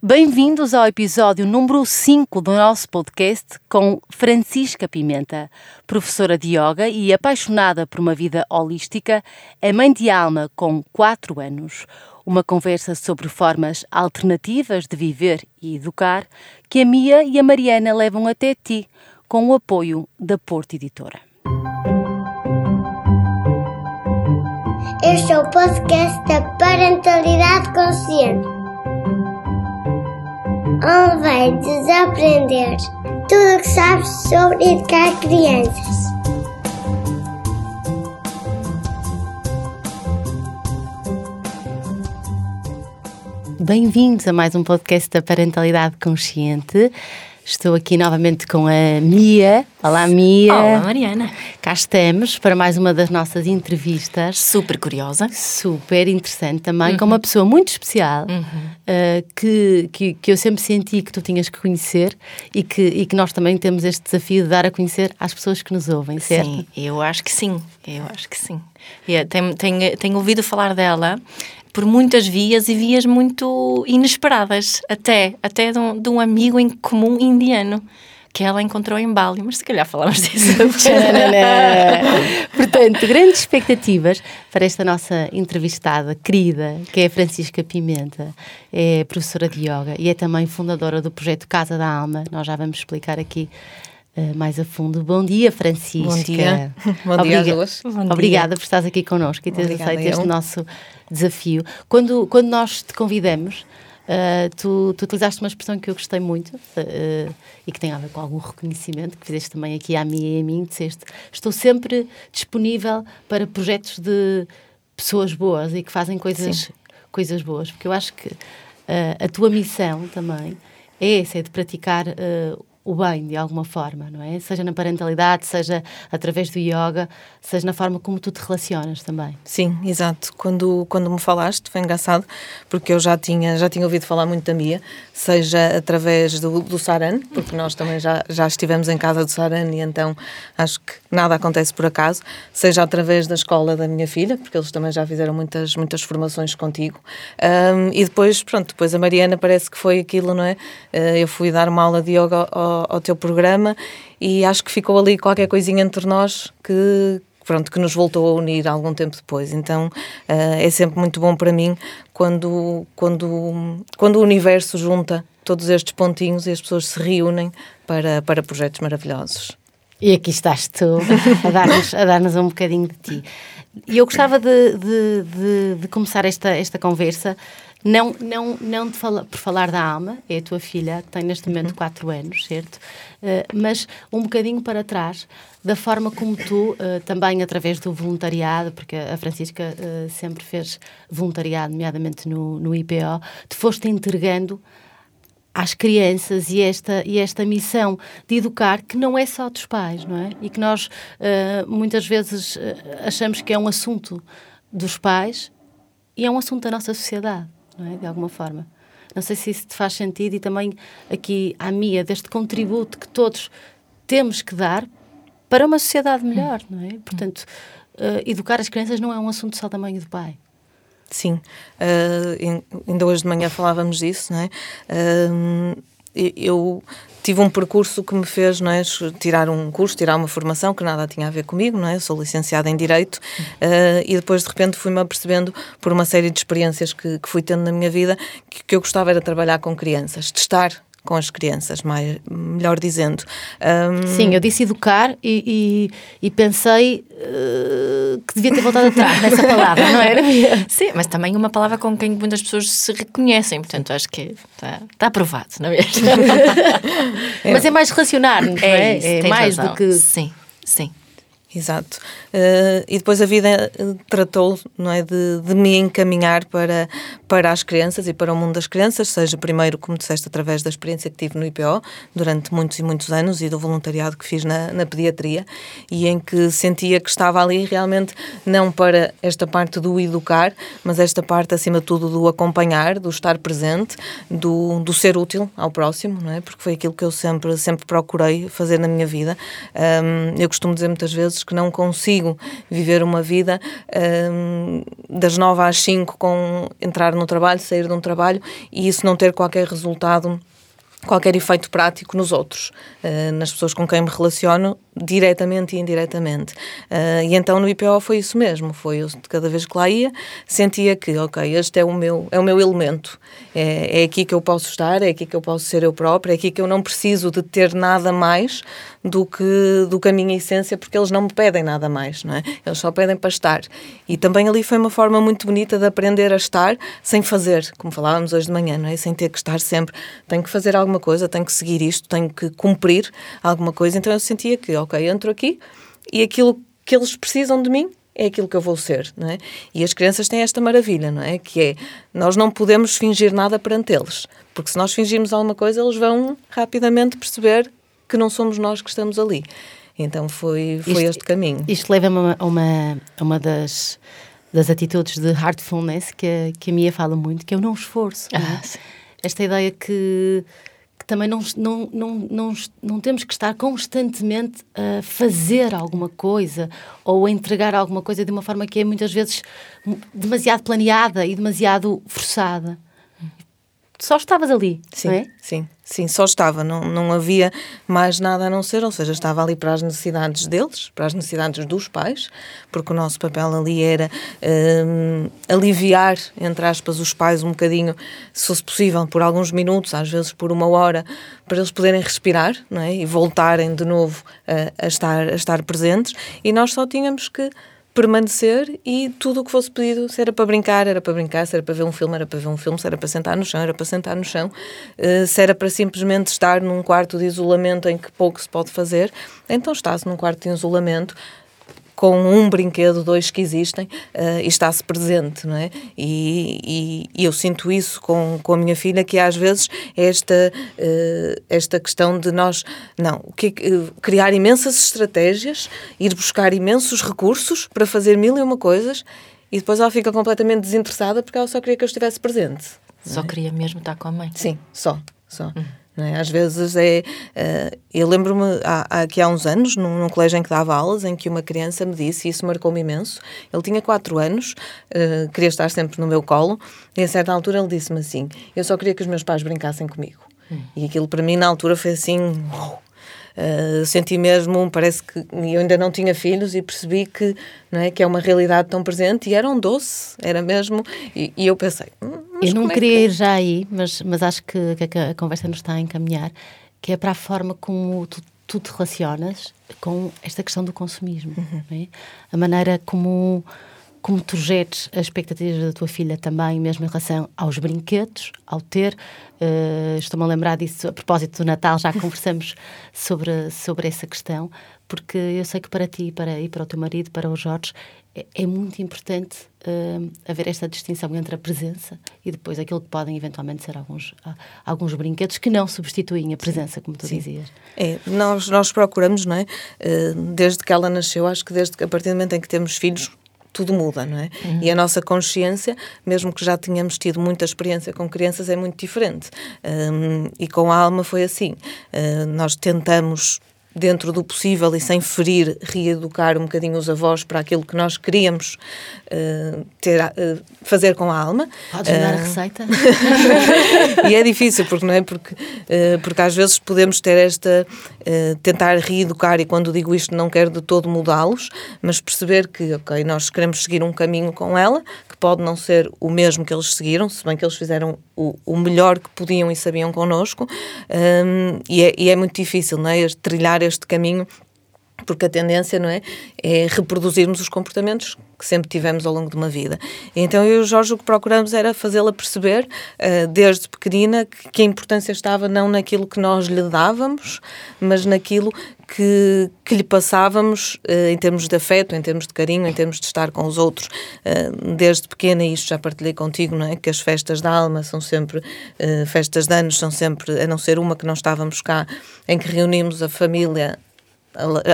Bem-vindos ao episódio número 5 do nosso podcast com Francisca Pimenta, professora de yoga e apaixonada por uma vida holística, é mãe de alma com 4 anos. Uma conversa sobre formas alternativas de viver e educar que a Mia e a Mariana levam até ti com o apoio da Porto Editora. Este é o podcast da Parentalidade Consciente onde vai desaprender tudo o que sabes sobre educar crianças. Bem-vindos a mais um podcast da Parentalidade Consciente. Estou aqui novamente com a Mia. Olá, Mia. Olá, Mariana. Cá estamos para mais uma das nossas entrevistas. Super curiosa. Super interessante também, uhum. com uma pessoa muito especial uhum. uh, que, que, que, eu sempre senti que tu tinhas que conhecer e que, e que nós também temos este desafio de dar a conhecer às pessoas que nos ouvem, certo? Sim, eu acho que sim. Eu acho que sim. Yeah, tenho, tenho, tenho ouvido falar dela por muitas vias e vias muito inesperadas, até, até de um, de um amigo em comum indiano que ela encontrou em Bali, mas se calhar falamos disso. Portanto, grandes expectativas para esta nossa entrevistada querida, que é Francisca Pimenta, é professora de yoga e é também fundadora do projeto Casa da Alma. Nós já vamos explicar aqui mais a fundo. Bom dia, Francisca. Bom dia. Bom dia Obriga Bom dia. Obrigada por estares aqui connosco e teres aceito este nosso desafio. Quando, quando nós te convidamos, uh, tu, tu, utilizaste uma expressão que eu gostei muito uh, e que tem a ver com algum reconhecimento, que fizeste também aqui à minha e a mim, disseste, estou sempre disponível para projetos de pessoas boas e que fazem coisas, coisas boas, porque eu acho que uh, a tua missão também é essa, é de praticar o bem de alguma forma, não é? Seja na parentalidade, seja através do yoga, seja na forma como tu te relacionas também. Sim, exato. Quando, quando me falaste foi engraçado, porque eu já tinha, já tinha ouvido falar muito da Mia, seja através do, do Saran, porque nós também já, já estivemos em casa do Saran e então acho que nada acontece por acaso, seja através da escola da minha filha, porque eles também já fizeram muitas, muitas formações contigo. Um, e depois, pronto, depois a Mariana parece que foi aquilo, não é? Uh, eu fui dar uma aula de yoga ao, ao, teu programa e acho que ficou ali qualquer coisinha entre nós que, pronto, que nos voltou a unir algum tempo depois. Então uh, é sempre muito bom para mim quando, quando, quando o universo junta todos estes pontinhos e as pessoas se reúnem para, para projetos maravilhosos. E aqui estás tu a dar-nos dar um bocadinho de ti. E eu gostava de, de, de, de começar esta, esta conversa não, não, não fala, por falar da alma, é a tua filha, que tem neste momento 4 uhum. anos, certo? Uh, mas um bocadinho para trás, da forma como tu, uh, também através do voluntariado, porque a Francisca uh, sempre fez voluntariado, nomeadamente no, no IPO, te foste entregando às crianças e esta, e esta missão de educar que não é só dos pais, não é? E que nós muitas vezes achamos que é um assunto dos pais e é um assunto da nossa sociedade não é? De alguma forma. Não sei se isso te faz sentido e também aqui à Mia, deste contributo que todos temos que dar para uma sociedade melhor, não é? Portanto, uh, educar as crianças não é um assunto só da mãe e do pai. Sim, uh, ainda hoje de manhã falávamos disso, não é? Uh, eu tive um percurso que me fez não é, tirar um curso, tirar uma formação que nada tinha a ver comigo, não é? Eu sou licenciada em Direito uh, e depois de repente fui-me apercebendo por uma série de experiências que, que fui tendo na minha vida que, que eu gostava era trabalhar com crianças, de estar com as crianças, mais, melhor dizendo. Um... Sim, eu disse educar e, e, e pensei uh, que devia ter voltado atrás nessa palavra, não era? Sim, mas também uma palavra com quem muitas pessoas se reconhecem, portanto acho que está, está aprovado, não é? mas é mais relacionar, não é? É, isso, é mais razão. do que. Sim, sim. Exato. Uh, e depois a vida eh, tratou não é, de, de, me encaminhar para, para as crianças e para o mundo das crianças, seja primeiro, como disseste, através da experiência que tive no IPO durante muitos e muitos anos e do voluntariado que fiz na, na pediatria e em que sentia que estava ali realmente não para esta parte do educar, mas esta parte acima de tudo do acompanhar, do estar presente, do, do ser útil ao próximo, não é? porque foi aquilo que eu sempre, sempre procurei fazer na minha vida. Um, eu costumo dizer muitas vezes vezes que não consigo viver uma vida hum, das nove às cinco com entrar no trabalho, sair de um trabalho e isso não ter qualquer resultado qualquer efeito prático nos outros, uh, nas pessoas com quem me relaciono, diretamente e indiretamente. Uh, e então no IPO foi isso mesmo, foi eu, cada vez que lá ia, sentia que, ok, este é o meu, é o meu elemento, é, é aqui que eu posso estar, é aqui que eu posso ser eu própria, é aqui que eu não preciso de ter nada mais do que, do que a minha essência, porque eles não me pedem nada mais, não é? Eles só pedem para estar. E também ali foi uma forma muito bonita de aprender a estar sem fazer, como falávamos hoje de manhã, não é? Sem ter que estar sempre, tenho que fazer alguma coisa, tenho que seguir isto, tenho que cumprir alguma coisa. Então eu sentia que, ok, entro aqui e aquilo que eles precisam de mim é aquilo que eu vou ser, não é? E as crianças têm esta maravilha, não é? Que é, nós não podemos fingir nada perante eles, porque se nós fingirmos alguma coisa, eles vão rapidamente perceber que não somos nós que estamos ali. Então foi, foi isto, este caminho. Isto leva-me a uma, a uma das, das atitudes de heartfulness que, que a Mia fala muito, que é o não esforço. Ah, não é? Esta ideia que também não, não, não, não, não temos que estar constantemente a fazer alguma coisa ou a entregar alguma coisa de uma forma que é muitas vezes demasiado planeada e demasiado forçada só estavas ali, sim, é? Sim, sim, só estava, não, não havia mais nada a não ser, ou seja, estava ali para as necessidades deles, para as necessidades dos pais, porque o nosso papel ali era um, aliviar, entre aspas, os pais um bocadinho, se fosse possível, por alguns minutos, às vezes por uma hora, para eles poderem respirar não é? e voltarem de novo a, a estar, a estar presentes, e nós só tínhamos que permanecer e tudo o que fosse pedido, se era para brincar, era para brincar, se era para ver um filme, era para ver um filme, se era para sentar no chão, era para sentar no chão, uh, se era para simplesmente estar num quarto de isolamento em que pouco se pode fazer, então está-se num quarto de isolamento com um brinquedo, dois que existem, uh, e está-se presente, não é? E, e, e, eu sinto isso com, com a minha filha, que às vezes é esta, uh, esta questão de nós, não, que, uh, criar imensas estratégias, ir buscar imensos recursos para fazer mil e uma coisas, e depois ela fica completamente desinteressada porque ela só queria que eu estivesse presente. Só é? queria mesmo estar com a mãe. Sim, só, só. Uhum. É? Às vezes é. Uh, eu lembro-me há, que há uns anos, num, num, colégio em que dava aulas, em que uma criança me disse, e isso marcou-me imenso. Ele tinha 4 anos, uh, queria estar sempre no meu colo, e a certa altura ele disse-me assim: Eu só queria que os meus pais brincassem comigo. Hum. E aquilo para mim na altura foi assim. Uh, senti mesmo, parece que eu ainda não tinha filhos e percebi que, não é, que é uma realidade tão presente e era um doce, era mesmo. E, e eu pensei. Hum, eu não é queria que... ir já aí, mas, mas acho que, que a conversa nos está a encaminhar, que é para a forma como tu, tu te relacionas com esta questão do consumismo. Uhum. É? A maneira como como tu geres as expectativas da tua filha também, mesmo em relação aos brinquedos, ao ter. Uh, Estou-me a lembrar disso a propósito do Natal, já conversamos sobre, sobre essa questão, porque eu sei que para ti para, e para o teu marido, para o Jorge, é, é muito importante uh, haver esta distinção entre a presença e depois aquilo que podem eventualmente ser alguns, alguns brinquedos que não substituem a presença, como tu Sim. dizias. É, nós, nós procuramos, não é? Uh, desde que ela nasceu, acho que desde a partir do momento em que temos filhos, tudo muda, não é? Uhum. E a nossa consciência, mesmo que já tenhamos tido muita experiência com crianças, é muito diferente. Um, e com a alma foi assim. Uh, nós tentamos dentro do possível e sem ferir, reeducar um bocadinho os avós para aquilo que nós queríamos uh, ter, uh, fazer com a alma. Podes uh, dar a receita? e é difícil, porque não é? Porque, porque às vezes podemos ter esta. tentar reeducar, e quando digo isto não quero de todo mudá-los, mas perceber que, ok, nós queremos seguir um caminho com ela, que pode não ser o mesmo que eles seguiram, se bem que eles fizeram o, o melhor que podiam e sabiam connosco, um, e, é, e é muito difícil, não é? Trilhar este caminho porque a tendência não é é reproduzirmos os comportamentos que sempre tivemos ao longo de uma vida. Então eu e o Jorge o que procuramos era fazê-la perceber uh, desde pequenina que, a importância estava não naquilo que nós lhe dávamos, mas naquilo que, que lhe passávamos uh, em termos de afeto, em termos de carinho, em termos de estar com os outros. Uh, desde pequena, e isto já partilhei contigo, não é? Que as festas da alma são sempre, festas de anos são sempre, a não ser uma que não estávamos cá, em que reunimos a família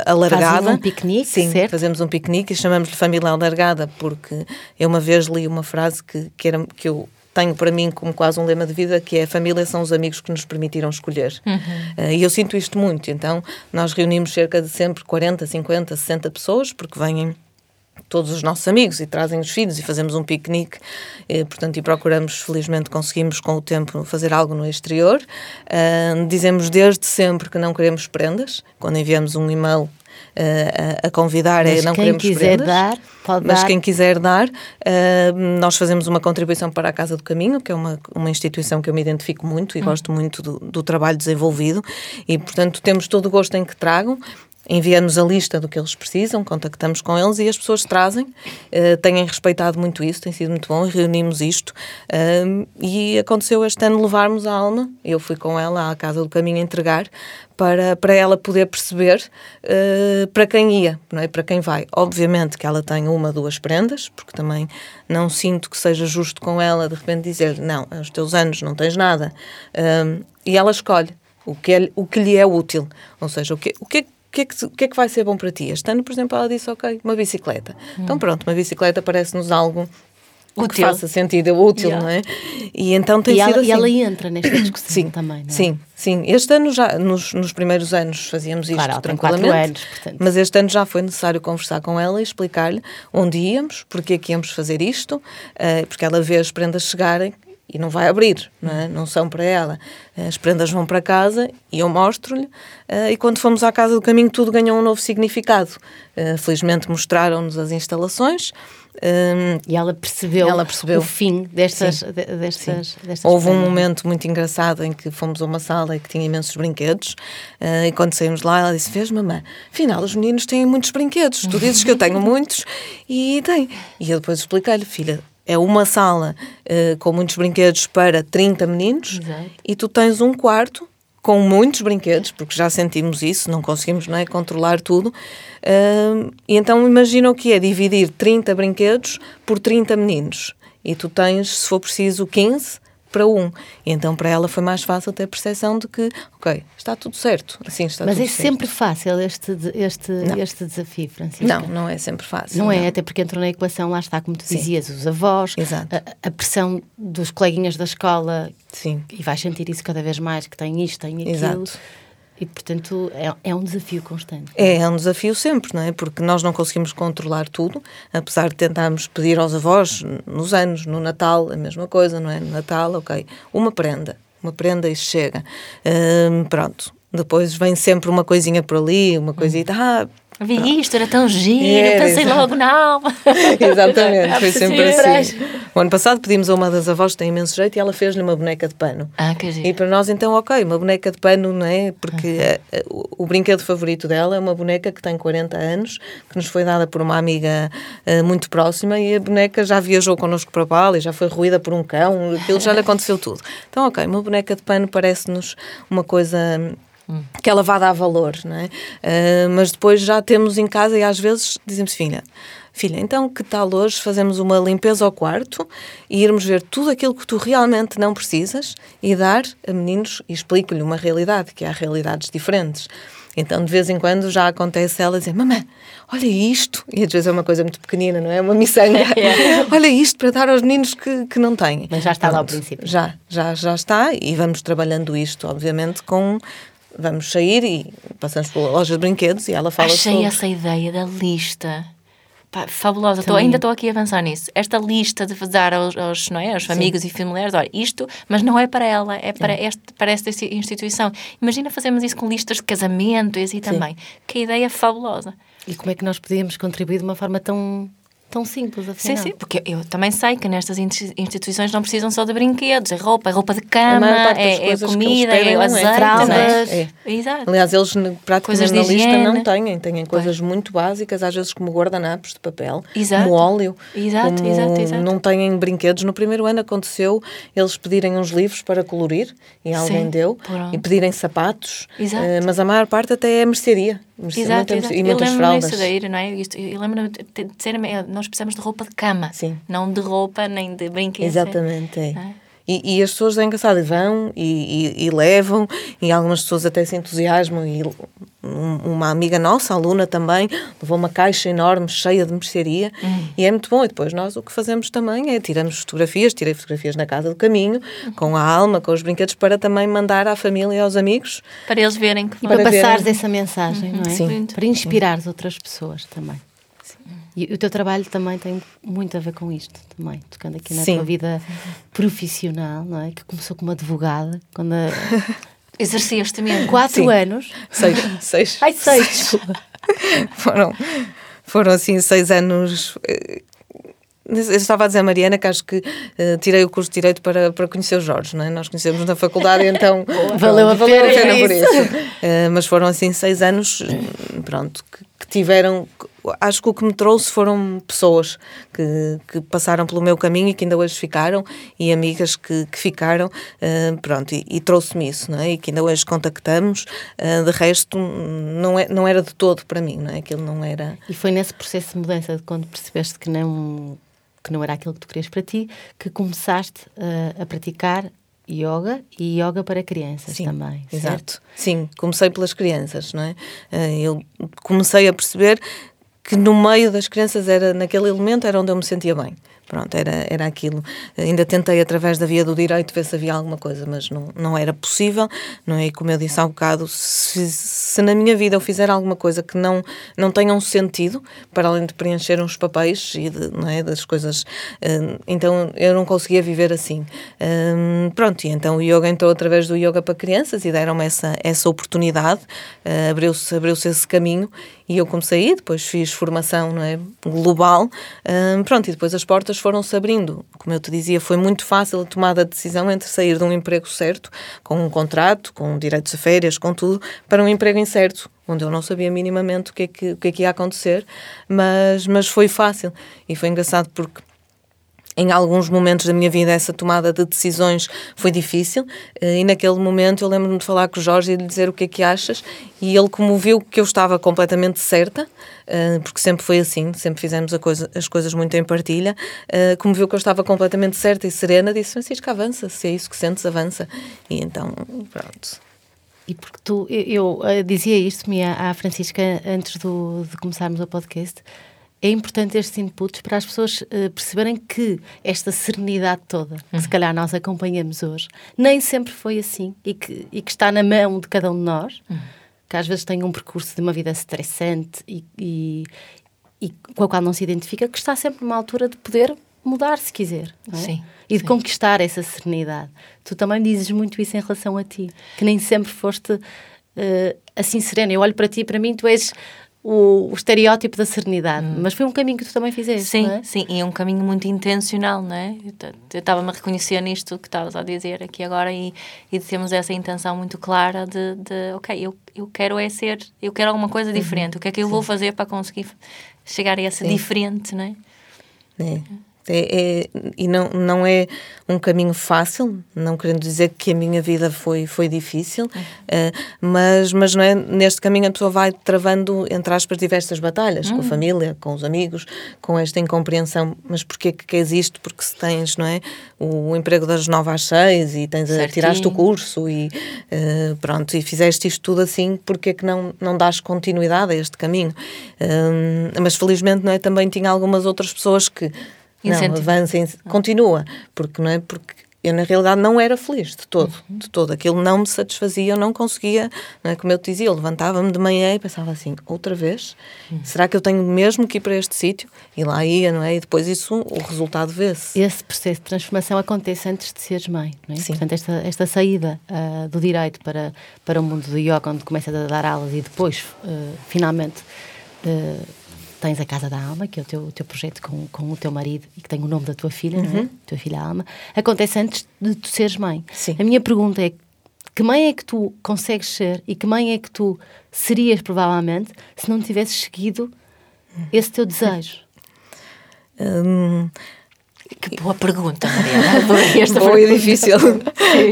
alargada. Fazem um piquenique, Sim, certo? fazemos um piquenique e chamamos-lhe família alargada porque eu uma vez li uma frase que, que, era, que eu tenho para mim como quase um lema de vida que é a família são os amigos que nos permitiram escolher. Uhum. Uh, e eu sinto isto muito. Então, nós reunimos cerca de sempre 40, 50, 60 pessoas, porque vêm todos os nossos amigos e trazem os filhos e fazemos um piquenique, e, portanto, e procuramos, felizmente, conseguimos com o tempo fazer algo no exterior. Uh, dizemos desde sempre que não queremos prendas, quando enviamos um e-mail a, a convidar Mas é não queremos quiser prendas, dar, pode mas dar. quem quiser dar, uh, nós fazemos uma contribuição para a Casa do Caminho, que é uma, uma instituição que eu me identifico muito e Hum. gosto muito do, do trabalho desenvolvido e, portanto, temos todo o gosto em que tragam. Enviamos a lista do que eles precisam, contactamos com eles e as pessoas trazem. Uh, têm respeitado muito isso, tem sido muito bom. Reunimos isto uh, e aconteceu este ano levarmos a Alma. Eu fui com ela à Casa do Caminho entregar para, para ela poder perceber uh, para quem ia, não é? para quem vai. Obviamente que ela tem uma, duas prendas, porque também não sinto que seja justo com ela de repente dizer não, aos teus anos não tens nada. E ela escolhe o que, é, o que lhe é útil. Ou seja, o que, o que é que, é que, o que é que vai ser bom para ti? Este ano, por exemplo, ela disse, ok, uma bicicleta. Então pronto, uma bicicleta parece-nos algo que Útil. faça sentido, útil, Yeah. não é? E então tem E sido ela, assim. e ela entra nesta discussão Sim, também, não é? sim, sim. Este ano já, nos, nos primeiros anos fazíamos isto Claro, tranquilamente. anos, portanto. Mas este ano já foi necessário conversar com ela e explicar-lhe onde íamos, porque é que íamos fazer isto, eh, porque ela vê as prendas chegarem e não vai abrir, não, é? não são para ela. As prendas vão para casa e eu mostro-lhe. eh, e quando fomos à Casa do Caminho, tudo ganhou um novo significado. Eh, felizmente mostraram-nos as instalações. eh, E ela percebeu, Ela percebeu. o fim destas, Sim. de- destas, destas Houve um prendas. momento muito engraçado em que fomos a uma sala que tinha imensos brinquedos e quando saímos lá ela disse, vês mamãe, afinal os meninos têm muitos brinquedos, tu dizes que eu tenho muitos e tem. E eu depois expliquei-lhe, filha, é uma sala eh, com muitos brinquedos para 30 meninos Exato. e tu tens um quarto com muitos brinquedos, porque já sentimos isso, não conseguimos não é, controlar tudo. Ahm, e então imagina o que é dividir 30 brinquedos por 30 meninos. E tu tens, se for preciso, 15 para um. E então para ela foi mais fácil ter a percepção de que, ok, está tudo certo. Assim está Mas é certo. sempre fácil este, este, este desafio, Francisca? Não, não é sempre fácil. Não é, até porque entrou na equação, lá está, como tu Sim. dizias, os avós, a, a pressão dos coleguinhas da escola, Sim. e vais sentir isso cada vez mais, que tem isto, tem aquilo. Exato. E, portanto, é, é um desafio constante. É, é um desafio sempre, não é? Porque nós não conseguimos controlar tudo, apesar de tentarmos pedir aos avós nos anos, no Natal, a mesma coisa, não é? No Natal, ok, uma prenda, uma prenda e chega. Hum, pronto. Depois vem sempre uma coisinha por ali, uma coisita, ah, Vi isto, era tão giro, pensei exato. logo na alma. Exatamente, foi sempre Sim. assim. O ano passado pedimos a uma das avós que tem imenso jeito e ela fez-lhe uma boneca de pano. Ah, que giro. E para nós, então, ok, uma boneca de pano, não é? Porque eh, o, o brinquedo favorito dela é uma boneca que tem 40 anos, que nos foi dada por uma amiga eh, muito próxima e a boneca já viajou connosco para Bali, já foi ruída por um cão, aquilo já lhe aconteceu tudo. Então, ok, uma boneca de pano parece-nos uma coisa que ela vá dar valor, não é? Ah, mas depois já temos em casa e às vezes dizemos, filha, filha, então que tal hoje fazemos uma limpeza ao quarto e irmos ver tudo aquilo que tu realmente não precisas e dar a meninos e explico-lhe uma realidade, que há realidades diferentes. Então, de vez em quando já acontece ela dizer, mamãe, olha isto, e às vezes é uma coisa muito pequenina, não é? Uma miçanga. olha isto para dar aos meninos que, que não têm. Mas já está lá ao Pronto, princípio. Já, já, já está e vamos trabalhando isto, obviamente, com... Vamos sair e passamos pela loja de brinquedos e ela fala Achei sobre... essa ideia da lista. Pá, fabulosa. Tô- ainda estou aqui a avançar nisso. Esta lista de dar aos, aos, não é, aos amigos e familiares, olha, isto, mas não é para ela, é para, este, para esta instituição. Imagina fazermos isso com listas de casamento e assim também. Que ideia fabulosa. E como é que nós podíamos contribuir de uma forma tão, tão simples, Sim, afinal? sim, porque eu também sei que nestas insti- instituições não precisam só de brinquedos, é roupa, é roupa de A cama, maior parte das é, é coisas que eles comida, pedem é é azeite, fraldas. é? É. Exato. Aliás, eles praticamente na lista higiene. não têm, têm coisas muito básicas, às vezes como guardanapos de papel, Exato. como óleo, Exato, como exato, exato. não têm brinquedos. No primeiro ano aconteceu eles pedirem uns livros para colorir, e alguém Sim, deu, pronto. e pedirem sapatos, Exato. eh, mas a maior parte até é mercearia, merce- Exato, exato. e Eu muitas lembro-me fraldas. disso não é? Eu lembro-me de dizer, nós precisamos de roupa de cama, Sim. não de roupa nem de brinquedos. Exatamente, é. É? E, e as pessoas é engraçado, e vão e, e, e, levam, e algumas pessoas até se entusiasmam. E uma amiga nossa, aluna também, levou uma caixa enorme, cheia de mercearia, hum. e é muito bom. E depois nós o que fazemos também é tiramos fotografias, tirei fotografias na casa do caminho, com a alma, com os brinquedos, para também mandar à família e aos amigos. Para eles verem que E para, para passares essa mensagem, uhum. não é? Sim. Para inspirar outras pessoas também. E o teu trabalho também tem muito a ver com isto, também, tocando aqui na Sim. tua vida profissional, não é? Que começou como advogada, quando a... Exercias também. Quatro Sim. anos. Seis. Seis. Ai, seis. foram, foram assim seis anos eh, eu estava a dizer a Mariana que acho que uh, tirei o curso de Direito para, para conhecer o Jorge, não é? Nós conhecemos na faculdade, então valeu, a valeu a pena por isso. Uh, mas foram assim seis anos, pronto, que, tiveram. Acho que o que me trouxe foram pessoas que, que passaram pelo meu caminho e que ainda hoje ficaram, e amigas que, que ficaram, uh, pronto, e, e trouxe-me isso, não é? E que ainda hoje contactamos. de resto, não, é, não era de todo para mim, não é? Aquilo não era. E foi nesse processo de mudança quando percebeste que não que não era aquilo que tu querias para ti, que começaste uh, a praticar yoga e yoga para crianças Sim, também, exato. certo? Sim, comecei pelas crianças, não é? Uh, eu comecei a perceber que no meio das crianças era naquele elemento era onde eu me sentia bem. Pronto, era, era aquilo. Ainda tentei, através da via do direito, ver se havia alguma coisa, mas não, não era possível. Não é? E como eu disse há um bocado, se, se na minha vida eu fizer alguma coisa que não, não tenha um sentido, para além de preencher uns papéis e de, não é, das coisas, uh, então eu não conseguia viver assim. Uh, pronto, e então o yoga entrou através do yoga para crianças e deram-me essa, essa oportunidade, uh, abriu-se abriu esse caminho e eu comecei depois fiz formação não é, global. pronto, e depois as portas foram-se abrindo. Como eu te dizia, foi muito fácil a tomada de decisão entre sair de um emprego certo, com um contrato, com direitos a férias, com tudo, para um emprego incerto, onde eu não sabia minimamente o que é que, o que, é que ia acontecer, mas, mas foi fácil. E foi engraçado porque em alguns momentos da minha vida essa tomada de decisões foi difícil. Eh, e naquele momento eu lembro-me de falar com o Jorge e lhe dizer o que é que achas. E ele como viu que eu estava completamente certa eh, porque sempre foi assim, sempre fizemos coisa, as coisas muito em partilha. Eh, como viu que eu estava completamente certa e serena disse Francisco avança, se é isso que sentes avança. E então pronto. E porque tu, eu, eu dizia isto-me à Francisca antes do, de começarmos o podcast é importante estes inputs para as pessoas uh, perceberem que esta serenidade toda, que se uhum. calhar nós acompanhamos hoje, nem sempre foi assim e que, e que está na mão de cada um de nós, uhum. que às vezes tem um percurso de uma vida estressante e, e, e, com a qual não se identifica, que está sempre numa altura de poder mudar se quiser. É? Sim. E de sim. conquistar essa serenidade. Tu também dizes muito isso em relação a ti, que nem sempre foste uh, assim serena. Eu olho para ti e para mim tu és o, o estereótipo da serenidade, hum. mas foi um caminho que tu também fizeste, sim, é? Sim, e é um caminho muito intencional, não é? Eu estava-me a reconhecer nisto que estavas a dizer aqui agora e, e temos essa intenção muito clara de, de, ok, eu, eu quero é ser, eu quero alguma coisa uhum. diferente, uhum. o que é que eu sim. vou fazer para conseguir chegar a essa sim. diferente, não é? É. É, é, e não, não é um caminho fácil, não querendo dizer que a minha vida foi, foi difícil, uhum. uh, mas, mas não é, neste caminho a pessoa vai travando, entre aspas, diversas batalhas, uhum. com a hum. família, com os amigos, com esta incompreensão. Mas porquê que queres isto? Porque se tens, não é? O, o emprego das nove às seis e tens a, tiraste o curso e uh, pronto, e fizeste isto tudo assim, porquê que não, não dás continuidade a este caminho? Uh, mas felizmente, não é? Também tinha algumas outras pessoas que Incentivo. Não, avança, continua, porque não é porque eu na realidade não era feliz de todo, uhum. de todo. Aquilo não me satisfazia, eu não conseguia, não é como eu te dizia, eu levantava-me de manhã e pensava assim, outra vez? Uhum. Será que eu tenho mesmo que ir para este sítio? E lá ia, não é? E depois isso, o resultado vê-se. Esse processo de transformação acontece antes de seres mãe, não é? Sim. Portanto, esta, esta saída uh, do direito para, para o mundo do yoga, onde começas a dar aulas e depois, uh, finalmente, uh, tens a Casa da Alma, que é o teu, teu projeto com, com o teu marido e que tem o nome da tua filha, uhum. não é? Uhum. Tua filha Alma, acontece antes de tu seres mãe. Sim. A minha pergunta é: que mãe é que tu consegues ser e que mãe é que tu serias, provavelmente, se não tivesses seguido esse teu desejo? Hum, que boa pergunta, Mariana. Boa e difícil.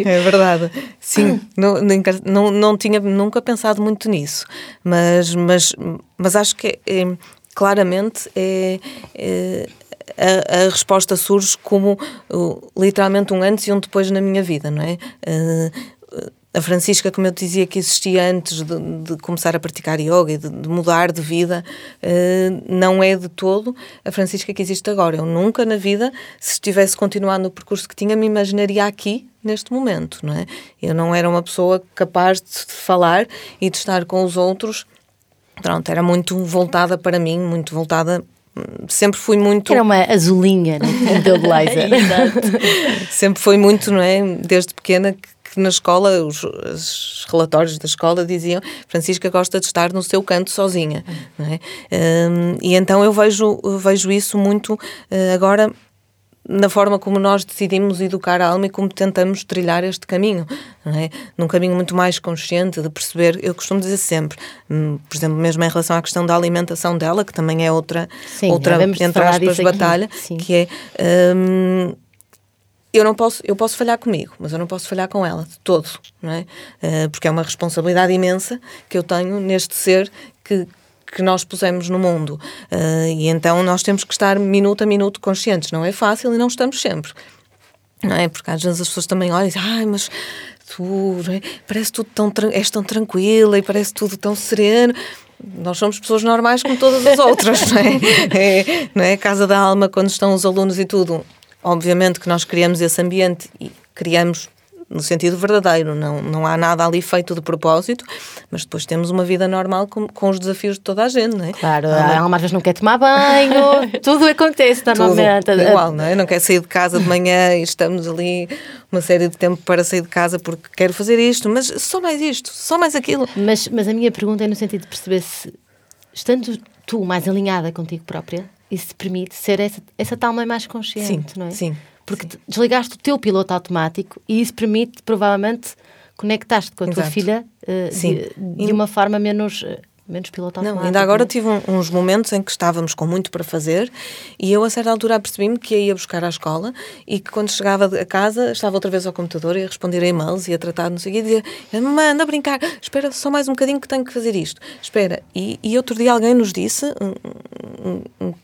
é verdade. Sim, não, não, não tinha nunca pensado muito nisso, mas, mas, mas acho que é, claramente é, é a, a resposta surge como literalmente um antes e um depois na minha vida, não é? Uh, a Francisca, como eu dizia que existia antes de, de começar a praticar yoga e de, de mudar de vida, uh, não é de todo a Francisca que existe agora. Eu nunca na vida, se estivesse continuado no percurso que tinha, me imaginaria aqui, neste momento, não é? Eu não era uma pessoa capaz de falar e de estar com os outros. Pronto, era muito voltada para mim, muito voltada sempre fui muito. Era uma azulinha né? do blazer. sempre foi muito, não é? Desde pequena que que na escola, os, os, relatórios da escola diziam Francisca gosta de estar no seu canto sozinha. É? Um, e então eu vejo, vejo isso muito uh, agora na forma como nós decidimos educar a alma e como tentamos trilhar este caminho, é? num caminho muito mais consciente de perceber, eu costumo dizer sempre, hum, por exemplo, mesmo em relação à questão da alimentação dela, que também é outra, Sim, outra entre aspas, batalha, que é um, eu não posso, eu posso falhar comigo, mas eu não posso falhar com ela de todo, não é? Uh, porque é uma responsabilidade imensa que eu tenho neste ser que, que nós pusemos no mundo. Uh, e então nós temos que estar minuto a minuto conscientes. Não é fácil e não estamos sempre. Não é? Porque às vezes as pessoas também olham e dizem, ai, mas tu é? parece tudo tão, és tão tranquila e parece tudo tão sereno nós somos pessoas normais como todas as outras, não é? é, não é? Casa da Alma, quando estão os alunos e tudo, Obviamente que nós criamos esse ambiente e criamos no sentido verdadeiro, não, não há nada ali feito de propósito, mas depois temos uma vida normal com, com os desafios de toda a gente, não é? Claro, ah, a alma às vezes não quer tomar banho, tudo acontece normalmente. Tudo igual, não é? Não quer sair de casa de manhã e estamos ali uma série de tempo para sair de casa porque quero fazer isto, mas só mais isto, só mais aquilo. Mas, mas a minha pergunta é no sentido de perceber se, estando tu mais alinhada contigo própria, isso te permite ser essa, essa tal mãe mais consciente, sim, não é? Sim. Porque sim. desligaste o teu piloto automático e isso permite, provavelmente, conectar-te com a Exato. tua filha uh, de, de, uma forma menos. Uh, menos piloto automático. Não, ainda agora tive um, uns momentos em que estávamos com muito para fazer e eu a certa altura percebi-me que ia buscar à escola e que quando chegava a casa estava outra vez ao computador e a responder a e-mails e a tratar não sei o quê e dizia, mamãe, anda a brincar, espera só mais um bocadinho que tenho que fazer isto. Espera. E, e outro dia alguém nos disse, um, um, um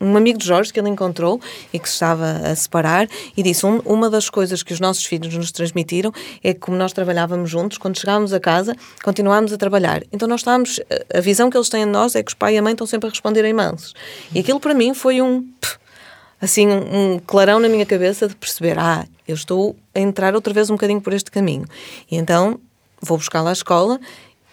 um amigo de Jorge que ele encontrou e que se estava a separar e disse um, uma das coisas que os nossos filhos nos transmitiram é que como nós trabalhávamos juntos, quando chegávamos a casa, continuámos a trabalhar. Então nós estávamos, a visão que eles têm de nós é que os pai e a mãe estão sempre a responder a e-mails. E aquilo para mim foi um assim um clarão na minha cabeça de perceber, ah, eu estou a entrar outra vez um bocadinho por este caminho. E então vou buscar lá à escola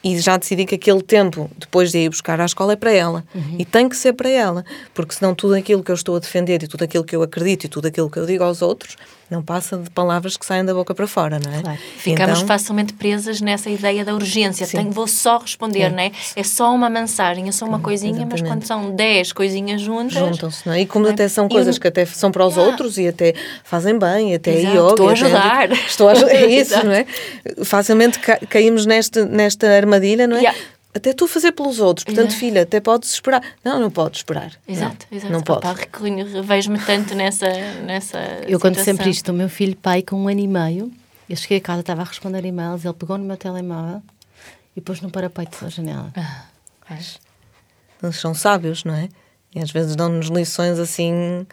e já decidi que aquele tempo, depois de ir buscar à escola, é para ela. Uhum. E tem que ser para ela. Porque senão tudo aquilo que eu estou a defender e tudo aquilo que eu acredito e tudo aquilo que eu digo aos outros não passa de palavras que saem da boca para fora, não é? Claro. Ficamos então, facilmente presas nessa ideia da urgência. Tenho, vou só responder, é. não é? É só uma mensagem, é só uma coisinha, Exatamente. mas quando são 10 coisinhas juntas. Juntam-se, não é? E como até são coisas que até são para os yeah. outros e até fazem bem, até Exato. yoga. Estou a ajudar. Até, estou a ajudar. É isso, não é? Facilmente ca caímos nesta, nesta armadilha, não é? Yeah até tu fazer pelos outros. Portanto, exato. filha, até podes esperar. Não, não podes esperar. Exato, não, exato. Não pode. Vejo-me tanto nessa, nessa Eu conto sempre isto. O meu filho, pai, com um ano e meio, eu cheguei a casa, estava a responder e-mails, ele pegou no meu telemóvel e pôs no parapeito da janela. Ah, Eles são sábios, não é? E às vezes dão-nos lições assim.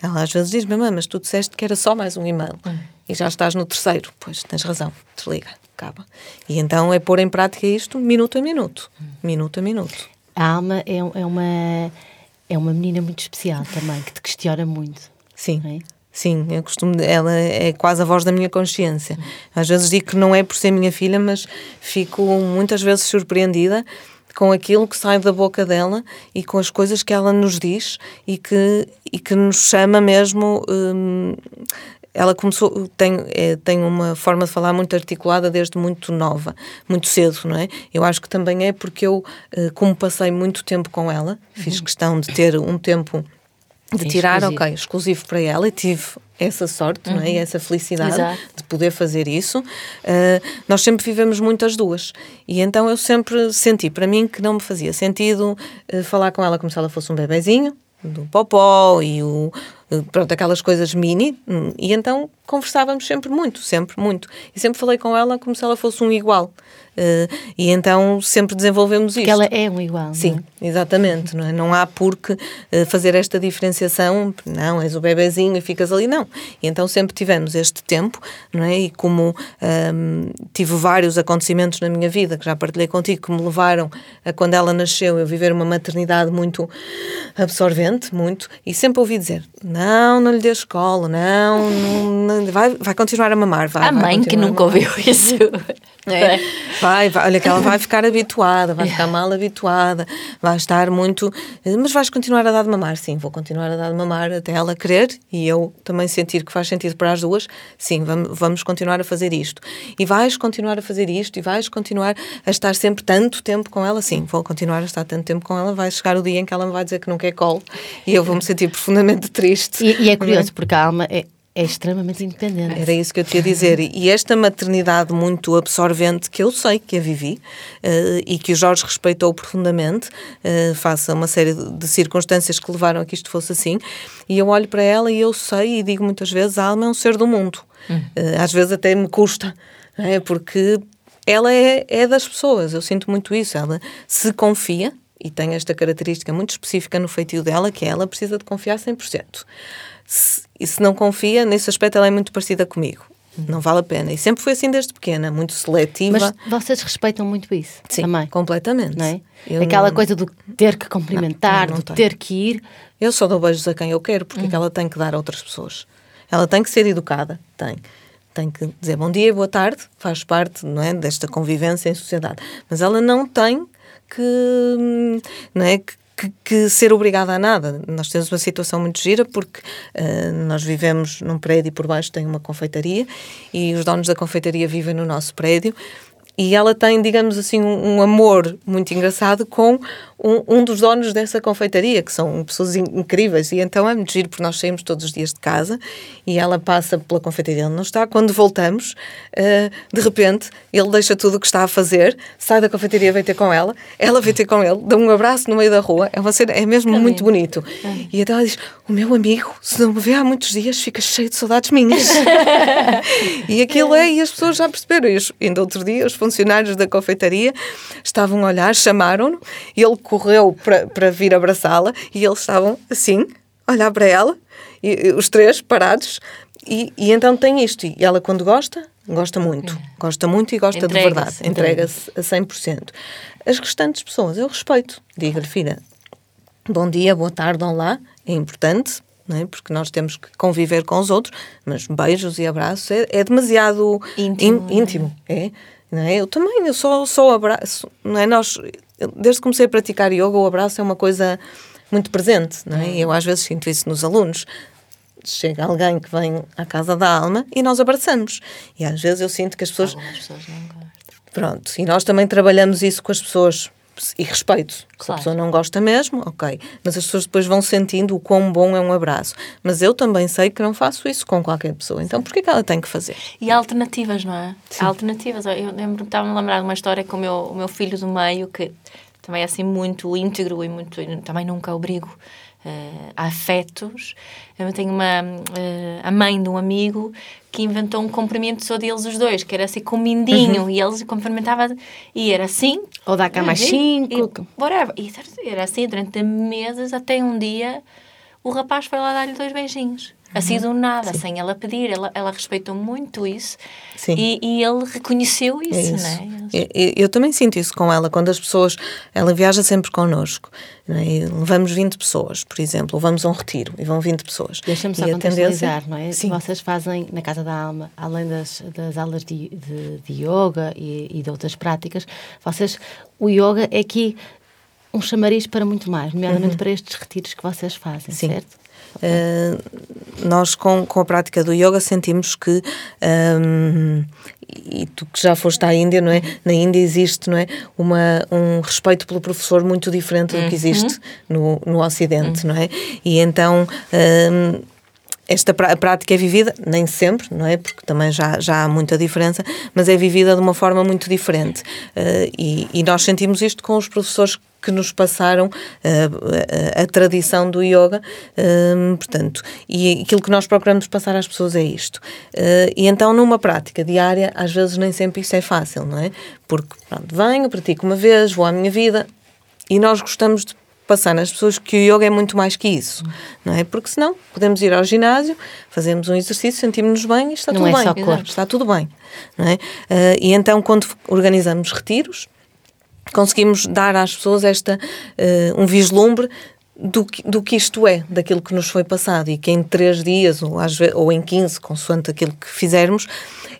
Ela às vezes diz: Mamãe, mas tu disseste que era só mais um e-mail hum. e já estás no terceiro. Pois, tens razão, desliga acaba. E então é pôr em prática isto minuto a minuto. Minuto a minuto. A Alma é, é uma, é uma menina muito especial também, que te questiona muito. Sim. É? Sim, eu costumo, ela é quase a voz da minha consciência. Às vezes digo que não é por ser minha filha, mas fico muitas vezes surpreendida com aquilo que sai da boca dela e com as coisas que ela nos diz e que, e que nos chama mesmo hum, ela começou, tem, é, tem uma forma de falar muito articulada desde muito nova, muito cedo, não é? Eu acho que também é porque eu, eh, como passei muito tempo com ela, fiz uhum. questão de ter um tempo de tirar, exclusivo. ok, exclusivo para ela e tive essa sorte, uhum. não é? E uhum. essa felicidade Exato. de poder fazer isso. Uh, nós sempre vivemos muito as duas. E então eu sempre senti, para mim, que não me fazia sentido uh, falar com ela como se ela fosse um bebezinho, do popó e o, pronto, aquelas coisas mini, e então conversávamos sempre muito, sempre muito. E sempre falei com ela como se ela fosse um igual. Uh, e então sempre desenvolvemos. Porque ela é um igual. Sim, é? exatamente. Não, é? não há por que uh, fazer esta diferenciação, não, és o bebezinho e ficas ali, não. E então sempre tivemos este tempo, não é? E como um, tive vários acontecimentos na minha vida, que já partilhei contigo, que me levaram a quando ela nasceu, eu viver uma maternidade muito absorvente, muito, e sempre ouvi dizer: não, não lhe dê escola, não, não, vai, vai continuar a mamar. Vai, a vai mãe que nunca ouviu isso. É. Vai, vai, olha que ela vai ficar habituada, vai ficar mal habituada, vai estar muito. Mas vais continuar a dar de mamar? Sim, vou continuar a dar de mamar até ela querer e eu também sentir que faz sentido para as duas. Sim, vamos, vamos continuar a fazer isto. E vais continuar a fazer isto e vais continuar a estar sempre tanto tempo com ela? Sim, vou continuar a estar tanto tempo com ela. Vai chegar o dia em que ela me vai dizer que não quer colo e eu vou me sentir profundamente triste. E, e é curioso, porque a alma é é extremamente independente. Era isso que eu te ia dizer. E esta maternidade muito absorvente, que eu sei que a vivi uh, e que o Jorge respeitou profundamente, uh, face a uma série de circunstâncias que levaram a que isto fosse assim, e eu olho para ela e eu sei e digo muitas vezes: a alma é um ser do mundo. Uh, às vezes até me custa, é? porque ela é, é das pessoas, eu sinto muito isso. Ela se confia, e tem esta característica muito específica no feitio dela, que é ela precisa de confiar 100% se, e se não confia, nesse aspecto ela é muito parecida comigo. Não vale a pena. E sempre foi assim desde pequena, muito seletiva. Mas vocês respeitam muito isso Sim, também? completamente. Não é? Aquela não... coisa do ter que cumprimentar, não, não, do ter que ir. Eu só dou beijos a quem eu quero, porque uhum. ela tem que dar a outras pessoas. Ela tem que ser educada, tem. Tem que dizer bom dia e boa tarde, faz parte não é, desta convivência em sociedade. Mas ela não tem que, não é, que, que, ser obrigada a nada. Nós temos uma situação muito gira porque uh, nós vivemos num prédio e por baixo tem uma confeitaria e os donos da confeitaria vivem no nosso prédio e ela tem, digamos assim, um, um amor muito engraçado com um, um, dos donos dessa confeitaria, que são pessoas in, incríveis. E então é muito giro, porque nós saímos todos os dias de casa e ela passa pela confeitaria, ele não está. Quando voltamos, uh, de repente, ele deixa tudo o que está a fazer, sai da confeitaria, vem ter com ela, ela vem ter com ele, dá um abraço no meio da rua. É, uma cena, é mesmo muito bonito. E então ela diz: O meu amigo, se não me vê há muitos dias, fica cheio de saudades minhas. e aquilo é, e as pessoas já perceberam. E ainda outro dia, os funcionários da confeitaria estavam a olhar, chamaram-no e ele correu para, para vir abraçá-la e eles estavam assim, a olhar para ela, e, os três parados. E, e então tem isto. E ela, quando gosta, gosta muito. É. Gosta muito e gosta de verdade. Entrega-se a 100%. As restantes pessoas, eu respeito. Digo-lhe, filha, bom dia, boa tarde, olá. É importante, não é? porque nós temos que conviver com os outros, mas beijos e abraços é, é demasiado íntimo. In, íntimo é? Não é? Eu também, eu só, só abraço. Não é? Nós, desde que comecei a praticar yoga, o abraço é uma coisa muito presente. Não é? Eu às vezes sinto isso nos alunos. Chega alguém que vem à casa da alma e nós abraçamos. E às vezes eu sinto que as pessoas. pessoas não gostam. Pronto, e nós também trabalhamos isso com as pessoas e respeito. Claro. Se a pessoa não gosta mesmo, ok. Mas as pessoas depois vão sentindo o quão bom é um abraço. Mas eu também sei que não faço isso com qualquer pessoa. Então, por que ela tem que fazer? E há alternativas, não é? Sim. Há alternativas. Eu lembro, estava-me a lembrar de uma história com o meu, o meu filho do meio, que também é assim muito íntegro e muito. Também nunca obrigo uh, afetos. Eu tenho uma, uh, a mãe de um amigo que inventou um cumprimento só deles os dois, que era assim com um mindinho, uhum. e eles cumprimentavam, e era assim. Ou dá cá mais cinco. E, whatever. E era assim durante meses, até um dia o rapaz foi lá dar-lhe dois beijinhos. Assim do nada, Sim. sem ela pedir. Ela, ela respeitou muito isso e, e, ele reconheceu isso, é isso. Né? Eu, eu, também sinto isso com ela, quando as pessoas. Ela viaja sempre connosco. Né? levamos 20 pessoas, por exemplo, ou vamos a um retiro e vão 20 pessoas. Deixa-me só contextualizar, não é? Sim. Vocês fazem na Casa da Alma, além das, das aulas de, de, de yoga e, e de outras práticas, vocês. O yoga é aqui um chamariz para muito mais, nomeadamente uhum. para estes retiros que vocês fazem, Sim. certo? Uh, nós, com, com a prática do yoga, sentimos que. Um, e tu que já foste à Índia, não é? Na Índia existe, não é? Uma, um respeito pelo professor muito diferente do que existe uhum. no, no Ocidente, não é? E então. Um, esta prática é vivida, nem sempre, não é? Porque também já, já há muita diferença, mas é vivida de uma forma muito diferente. Uh, e, e, nós sentimos isto com os professores que nos passaram uh, a, a, tradição do yoga, uh, portanto, e aquilo que nós procuramos passar às pessoas é isto. Uh, e então, numa prática diária, às vezes nem sempre isso é fácil, não é? Porque, pronto, venho, pratico uma vez, vou à minha vida, e nós gostamos de passar nas pessoas que o yoga é muito mais que isso, não é? Porque senão podemos ir ao ginásio, fazemos um exercício, sentimos-nos bem e está não tudo é bem. Só corpo. Está tudo bem, não é? Uh, e então quando organizamos retiros, conseguimos dar às pessoas esta uh, um vislumbre do que, do que isto é, daquilo que nos foi passado e que em três dias ou, às vezes, ou em 15, consoante aquilo que fizermos,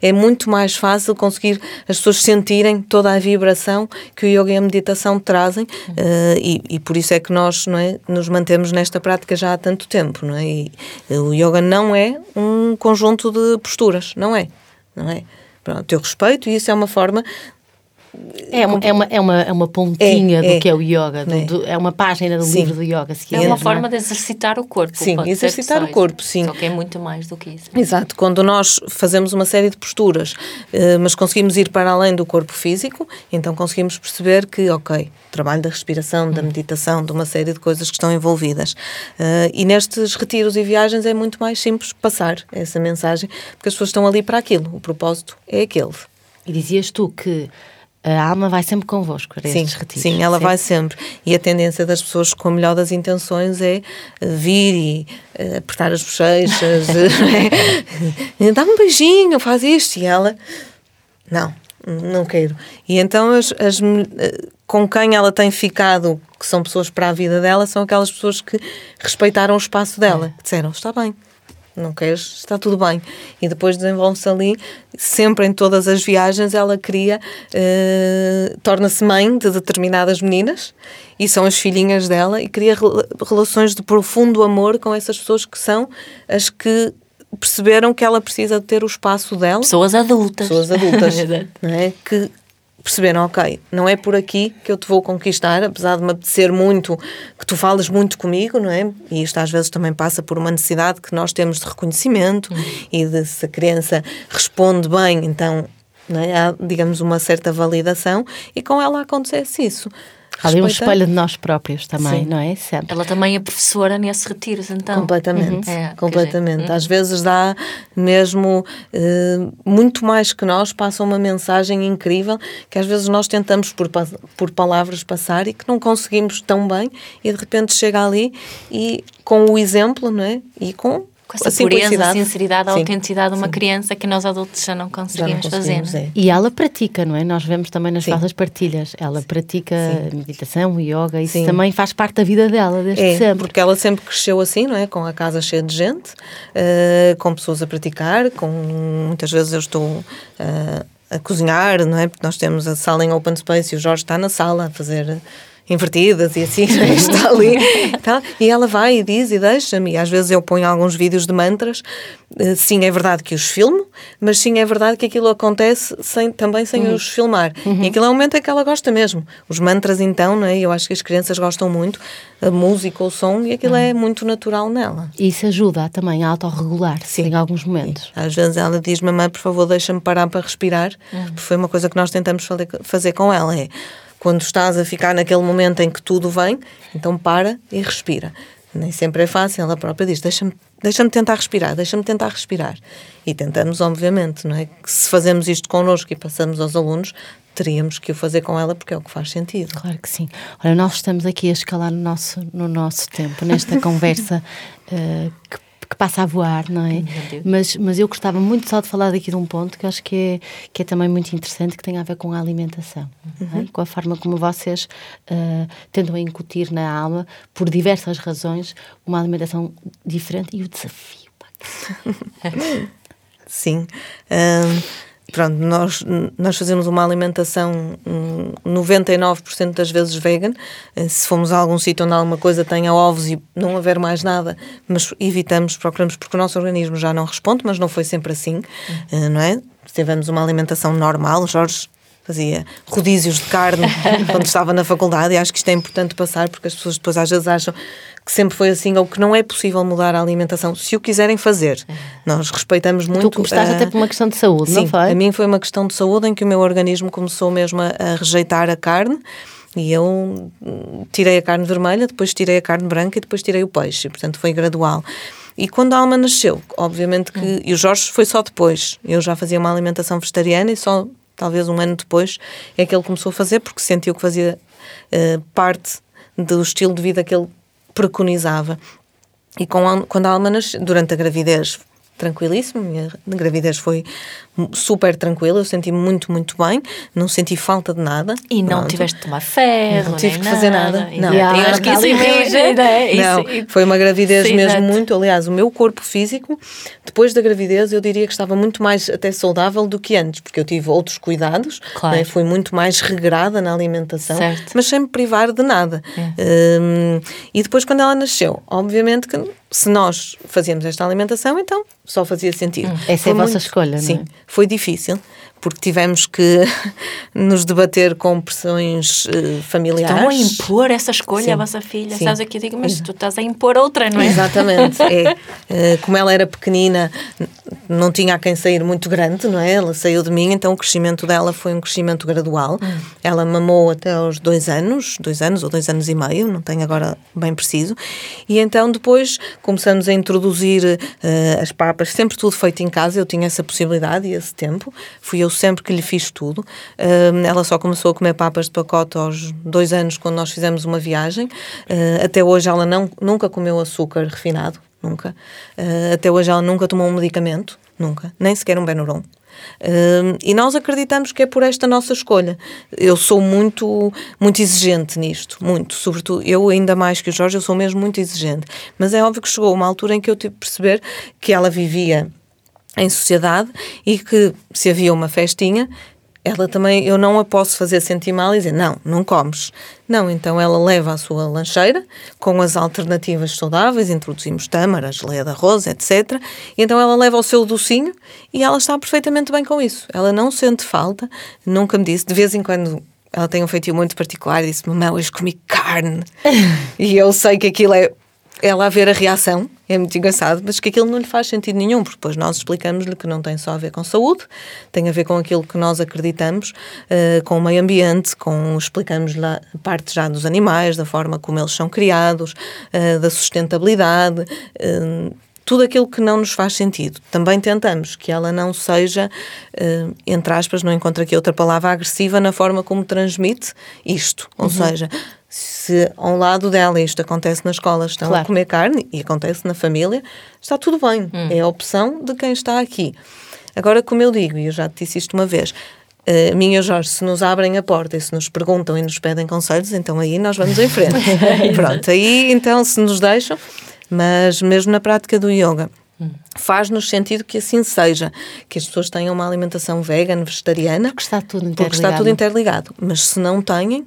é muito mais fácil conseguir as pessoas sentirem toda a vibração que o yoga e a meditação trazem uh, e, e, por isso é que nós não é, nos mantemos nesta prática já há tanto tempo. Não é? E, o yoga não é um conjunto de posturas, não é. Não é? Pronto, eu respeito e isso é uma forma é uma, é uma, é uma, é uma pontinha É, do é. que é o yoga, do- É. do- é uma página do Sim. livro do yoga, se É quiser, uma não forma de exercitar o corpo. Sim, exercitar o corpo, sim. Só que é muito mais do que isso. Exato, quando nós fazemos uma série de posturas, eh, mas conseguimos ir para além do corpo físico, então conseguimos perceber que, ok, trabalho da respiração, da meditação, de uma série de coisas que estão envolvidas. Eh, e nestes retiros e viagens é muito mais simples passar essa mensagem, porque as pessoas estão ali para aquilo, o propósito é aquele. E dizias tu que a alma vai sempre convosco para Sim, retiros. sim, ela vai sempre. E a tendência das pessoas com a melhor das intenções é eh, vir e eh, apertar as bochechas, eh, dá-me um beijinho, faz isto. E ela, não, não quero. E então as, as eh, com quem ela tem ficado, que são pessoas para a vida dela, são aquelas pessoas que respeitaram o espaço dela, que disseram, está bem. Não queres? Está tudo bem. E depois desenvolve-se ali, sempre em todas as viagens, ela cria, eh, torna-se mãe de determinadas meninas e são as filhinhas dela e cria rela- relações de profundo amor com essas pessoas que são as que perceberam que ela precisa de ter o espaço dela Pessoas adultas. pessoas adultas Exato. não é? que perceberam, ok, não é por aqui que eu te vou conquistar, apesar de me apetecer muito tu fales muito comigo, não é? E isto às vezes também passa por uma necessidade que nós temos de reconhecimento e de se a criança responde bem, então é? há, digamos, uma certa validação e com ela acontece isso. Há ali um espelho de nós próprios também, Sim. não é? Sempre. Ela também é professora nesses retiros, então. Completamente, Uhum. É, completamente. dizer, Às vezes dá mesmo eh, muito mais que nós, passa uma mensagem incrível que às vezes nós tentamos por, por palavras passar e que não conseguimos tão bem e de repente chega ali e com o exemplo, não é? E com, Com essa a pureza, a sinceridade, a Sim, autenticidade de uma sim. criança que nós adultos já não Já não conseguimos conseguimos, fazer. é. E ela pratica, não é? Nós vemos também nas Sim. vossas partilhas. Ela pratica meditação, yoga, isso Sim. também faz parte da vida dela desde É, sempre. porque ela sempre cresceu assim, não é? Com a casa cheia de gente, eh, com pessoas a praticar, com muitas vezes eu estou eh, a cozinhar, não é? Porque nós temos a sala em open space e o Jorge está na sala a fazer invertidas e assim, é? está ali. Tá? E ela vai e diz e deixa-me. E às vezes eu ponho alguns vídeos de mantras. Eh, Sim, é verdade que os filmo, mas sim é verdade que aquilo acontece sem, também sem os filmar. E aquilo é um momento em que ela gosta mesmo. Os mantras, então, não é? Eu acho que as crianças gostam muito, a música, o som, e aquilo é muito natural nela. E isso ajuda também a autorregular-se em alguns momentos. Às vezes ela diz, mamãe, por favor, deixa-me parar para respirar, porque foi uma coisa que nós tentamos fazer com ela, é quando estás a ficar naquele momento em que tudo vem, então para e respira. Nem sempre é fácil, ela própria diz, deixa-me deixa tentar respirar, deixa-me tentar respirar. E tentamos, obviamente, não é? Que se fazemos isto connosco e passamos aos alunos, teríamos que o fazer com ela porque é o que faz sentido. Claro que sim. Olha, nós estamos aqui a escalar no nosso, no nosso tempo, nesta conversa que, que passa a voar, não é? Mas, mas eu gostava muito só de falar daqui de um ponto que acho que é, que é também muito interessante, que tem a ver com a alimentação, não é? com a forma como vocês eh, tentam incutir na alma, por diversas razões, uma alimentação diferente e o desafio. Sim. Hum, pronto, nós, nós fazemos uma alimentação hum, 99% das vezes vegan. Eh, Se formos a algum sítio onde alguma coisa tenha ovos e não haver mais nada, mas evitamos, procuramos, porque o nosso organismo já não responde, mas não foi sempre assim, eh, não é? Se tivermos uma alimentação normal, Jorge fazia rodízios de carne quando estava na faculdade e acho que isto é importante passar porque as pessoas depois às vezes acham que sempre foi assim ou que não é possível mudar a alimentação se o quiserem fazer. Nós respeitamos muito. Tu começaste a- até por uma questão de saúde, Sim, não foi? a mim foi uma questão de saúde em que o meu organismo começou mesmo a, a rejeitar a carne E eu hum, tirei a carne vermelha, depois tirei a carne branca e depois tirei o peixe. Portanto, foi gradual. E quando a Alma nasceu, obviamente que. E o Jorge foi só depois. Eu já fazia uma alimentação vegetariana e só talvez um ano depois é que ele começou a fazer, porque sentiu que fazia uh, parte do estilo de vida que ele preconizava. E com a, quando a Alma nasceu, durante a gravidez, tranquilíssimo, minha gravidez foi super tranquila, eu senti muito, muito bem, não senti falta de nada. E não Pronto. tiveste de tomar ferro, Não tive que fazer nada. Não. Eu acho que isso exige, né? Não, foi uma gravidez Sim, mesmo exato. muito. Aliás, o meu corpo físico, depois da gravidez, eu diria que estava muito mais até saudável do que antes, porque eu tive outros cuidados, Claro. né? fui muito mais regrada na alimentação, Certo. mas sem me privar de nada. É. Hum, e depois, quando ela nasceu, obviamente que se nós fazíamos esta alimentação, então só fazia sentido. Essa é Foi a vossa muito- escolha, não é? Sim, foi difícil. Porque tivemos que nos debater com pressões eh, familiares. Estão a impor essa escolha Sim. à vossa filha. Sim. Sabes eu digo? Mas tu estás a impor outra, não é? Exatamente. É. Eh, como ela era pequenina, não tinha a quem sair muito grande, não é? Ela saiu de mim, então o crescimento dela foi um crescimento gradual. Ela mamou até aos dois anos, dois anos ou dois anos e meio, não tenho agora bem preciso. E então depois começamos a introduzir eh, as papas, sempre tudo feito em casa. Eu tinha essa possibilidade e esse tempo. Fui eu sempre que lhe fiz tudo. Eh, ela só começou a comer papas de pacote aos dois anos, quando nós fizemos uma viagem. Eh, até hoje ela não, nunca comeu açúcar refinado, nunca. Eh, até hoje ela nunca tomou um medicamento, nunca, nem sequer um Benuron. Eh, e nós acreditamos que é por esta nossa escolha. Eu sou muito, muito exigente nisto, muito. Sobretudo, eu ainda mais que o Jorge, eu sou mesmo muito exigente. Mas é óbvio que chegou uma altura em que eu tive que perceber que ela vivia em sociedade e que se havia uma festinha, ela também, eu não a posso fazer sentir mal e dizer, não, não comes. Não, então ela leva a sua lancheira com as alternativas saudáveis, introduzimos tâmara, geleia de arroz, etc. E então ela leva o seu docinho e ela está perfeitamente bem com isso. Ela não sente falta, nunca me disse, de vez em quando ela tem um feitio muito particular e disse, mamãe, hoje comi carne. e eu sei que aquilo é ela a ver a reação, é muito engraçado, mas que aquilo não lhe faz sentido nenhum, porque depois nós explicamos-lhe que não tem só a ver com saúde, tem a ver com aquilo que nós acreditamos, eh, com o meio ambiente, com explicamos-lhe a parte já dos animais, da forma como eles são criados, eh, da sustentabilidade, eh, tudo aquilo que não nos faz sentido. Também tentamos que ela não seja, entre aspas, não encontro aqui outra palavra, agressiva na forma como transmite isto. Ou seja, se ao lado dela isto acontece na escola, estão Claro. a comer carne e acontece na família, está tudo bem. É a opção de quem está aqui. Agora, como eu digo, e eu já te disse isto uma vez, a e o Jorge, se nos abrem a porta e se nos perguntam e nos pedem conselhos, então aí nós vamos em frente. Pronto, aí então se nos deixam, mas mesmo na prática do yoga, faz-nos sentido que assim seja, que as pessoas tenham uma alimentação vegan, vegetariana, Porque está tudo porque está tudo interligado. interligado. Mas se não têm,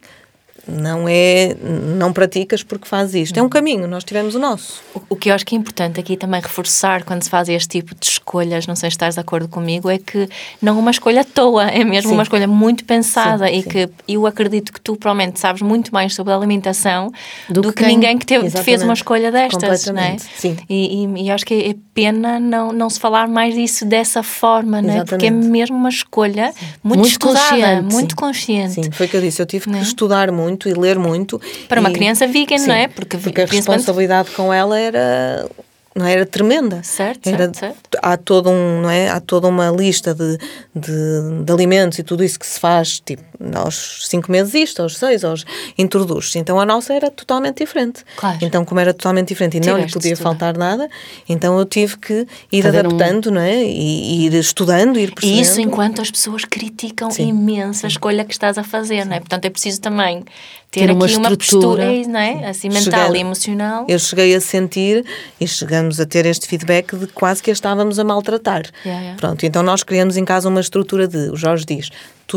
não é, não praticas porque faz isto. É um caminho, nós tivemos o nosso. O, o que eu acho que é importante aqui também reforçar quando se faz este tipo de escolhas, não sei se estás de acordo comigo, é que não é uma escolha à toa, é mesmo Sim. uma escolha muito pensada Sim, e sim. que eu acredito que tu provavelmente sabes muito mais sobre a alimentação do, Do que, que quem- ninguém que teve, fez uma escolha destas, não é? Sim. E, e, e acho que é pena não, não se falar mais disso dessa forma, não é? Porque é mesmo uma escolha muito, Muito estudada, consciente, muito consciente. Sim, foi o que eu disse. Eu tive que é? estudar muito e ler muito. Para uma E- criança vegan, Sim, não é? Porque, Porque a principalmente- responsabilidade com ela era não era tremenda. Certo, era, certo, certo. Há todo um, não é? Há toda uma lista de, de, de alimentos e tudo isso que se faz, tipo, aos cinco meses isto, aos seis, aos introduz. Então a nossa era totalmente diferente. Claro. Então como era totalmente diferente e não lhe Tiveste podia estudar. faltar nada, então eu tive que ir Fazer um- adaptando, não é? E, ir estudando, ir percebendo. E isso enquanto as pessoas criticam Sim. imenso a escolha que estás a fazer, não é? Portanto, é preciso também ter, Ter uma aqui uma postura, não é? Assim, mental Chegar- e emocional. Eu cheguei a sentir e chegamos a ter este feedback de quase que a estávamos a maltratar. Yeah, yeah. Pronto, então nós criamos em casa uma estrutura de, o Jorge diz,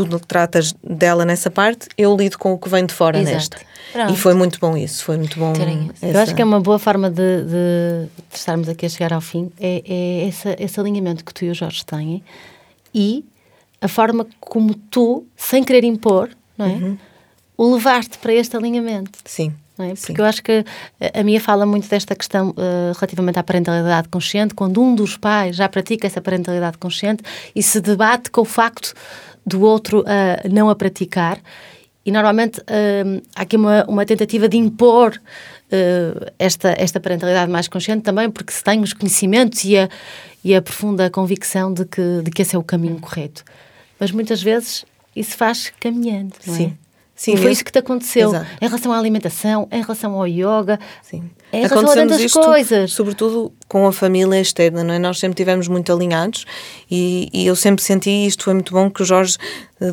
tu tratas dela nessa parte, eu lido com o que vem de fora Exato. nesta. Pronto. E foi muito bom isso, foi muito bom. Isso. Eu acho que é uma boa forma de, de- de estarmos aqui a chegar ao fim, é, é essa, esse alinhamento que tu e o Jorge têm e a forma como tu, sem querer impor, não é? o levar-te para este alinhamento. Sim. é? Uhum. Sim. Porque eu acho que a- minha fala muito desta questão eh, relativamente à parentalidade consciente, quando um dos pais já pratica essa parentalidade consciente e se debate com o facto do outro ah, não a praticar. e normalmente hum, há aqui uma, uma tentativa de impor uh, esta, esta parentalidade mais consciente também, porque se tem os conhecimentos e a, e a profunda convicção de que, de que esse é o caminho correto. Mas muitas vezes isso faz caminhando, não é? Sim. Sim, e foi isso que te aconteceu Exato. em relação à alimentação, em relação ao yoga, Sim. Em relação a Aconteceu-nos tantas isto, coisas. Sobretudo com a família externa, não é? Nós sempre estivemos muito alinhados e, e eu sempre senti, isto foi muito bom que o Jorge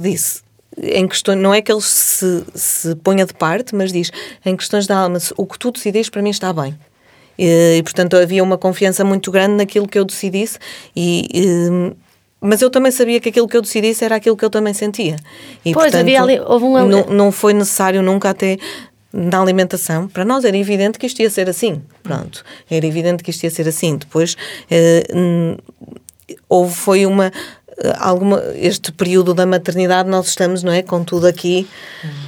disse, em questões, não é que ele se, se ponha de parte, mas diz, em questões da alma, o que tu decidiste para mim está bem. E, e, portanto havia uma confiança muito grande naquilo que eu decidisse e, e, mas eu também sabia que aquilo que eu decidisse era aquilo que eu também sentia. E, Pois, havia ali- houve um- não, não foi necessário nunca até na alimentação. Para nós era evidente que isto ia ser assim. Pronto. Era evidente que isto ia ser assim. Depois eh, hum, houve, foi uma eh, alguma este período da maternidade nós estamos não é com tudo aqui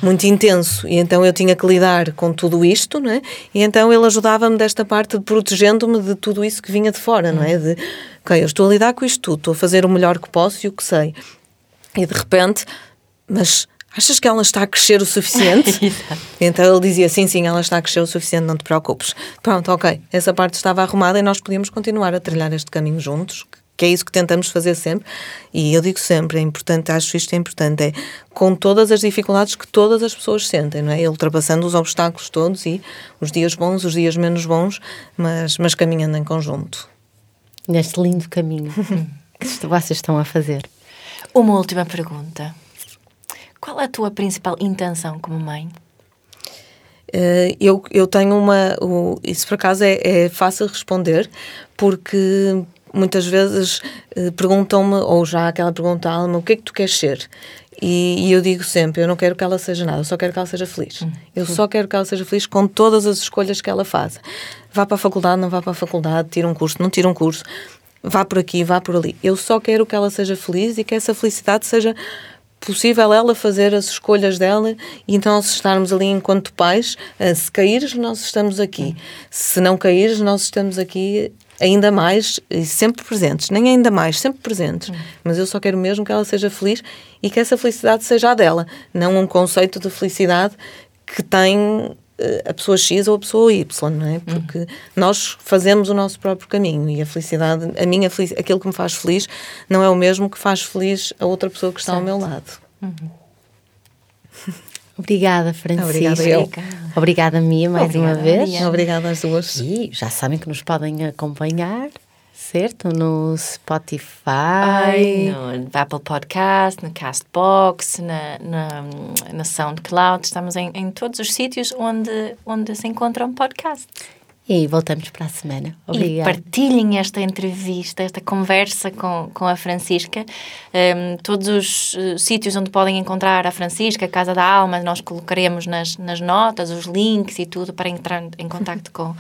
muito intenso e então eu tinha que lidar com tudo isto não é e então ele ajudava-me desta parte protegendo-me de tudo isso que vinha de fora não é de ok eu estou a lidar com isto tudo estou a fazer o melhor que posso e o que sei e de repente mas achas que ela está a crescer o suficiente então ele dizia sim sim ela está a crescer o suficiente não te preocupes pronto ok essa parte estava arrumada e nós podíamos continuar a trilhar este caminho juntos que é isso que tentamos fazer sempre. E eu digo sempre, é importante, acho isto é importante, é com todas as dificuldades que todas as pessoas sentem, não é? Ultrapassando os obstáculos todos e os dias bons, os dias menos bons, mas, mas caminhando em conjunto. Neste lindo caminho que vocês estão a fazer. Uma última pergunta. Qual é a tua principal intenção como mãe? Eh, eu, eu tenho uma. Isso por acaso é, é fácil responder, porque muitas vezes eh, perguntam-me, ou já aquela pergunta, Alma, o que é que tu queres ser? E, e eu digo sempre: eu não quero que ela seja nada, eu só quero que ela seja feliz. Eu só quero que ela seja feliz com todas as escolhas que ela faz. Vá para a faculdade, não vá para a faculdade, tira um curso, não tira um curso, vá por aqui, vá por ali. Eu só quero que ela seja feliz e que essa felicidade seja possível ela fazer as escolhas dela e então nós estarmos ali enquanto pais, eh, se caíres nós estamos aqui, se não caíres nós estamos aqui ainda mais e sempre presentes, nem ainda mais, sempre presentes, mas eu só quero mesmo que ela seja feliz e que essa felicidade seja a dela, não um conceito de felicidade que tem a pessoa X ou a pessoa Y, não é? Porque nós fazemos o nosso próprio caminho e a felicidade, a minha felicidade, aquilo que me faz feliz, não é o mesmo que faz feliz a outra pessoa que está ao meu lado. Obrigada, Francisca. Obrigada eu. Obrigada, Mia, mais Obrigada, uma vez. Maria. Obrigada às duas. E já sabem que nos podem acompanhar, certo? No Spotify. Ai, no Apple Podcast, no Castbox, na, na, na SoundCloud. Estamos em, em todos os sítios onde, onde se encontra um podcast. E voltamos para a semana. E Obrigada. partilhem esta entrevista, esta conversa com, com a Francisca. Em, todos os eh, sítios onde podem encontrar a Francisca, a Casa da Alma, nós colocaremos nas, nas notas os links e tudo para entrar em contato com,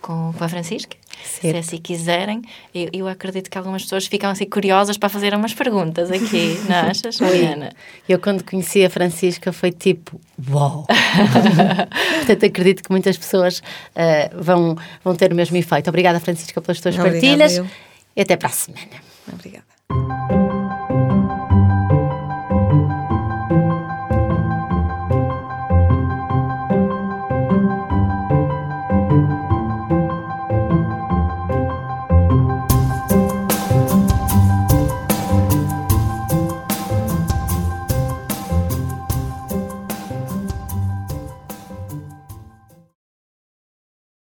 com, com a Francisca. Se Certo. assim quiserem. Eu, eu acredito que algumas pessoas ficam assim curiosas para fazer umas perguntas aqui, não achas, Mariana? Eu, quando conheci a Francisca, foi tipo, uau! Portanto, acredito que muitas pessoas ah, vão, vão ter o mesmo efeito. Obrigada, Francisca, pelas tuas Obrigada, partilhas. eu. E até para a semana. Obrigada.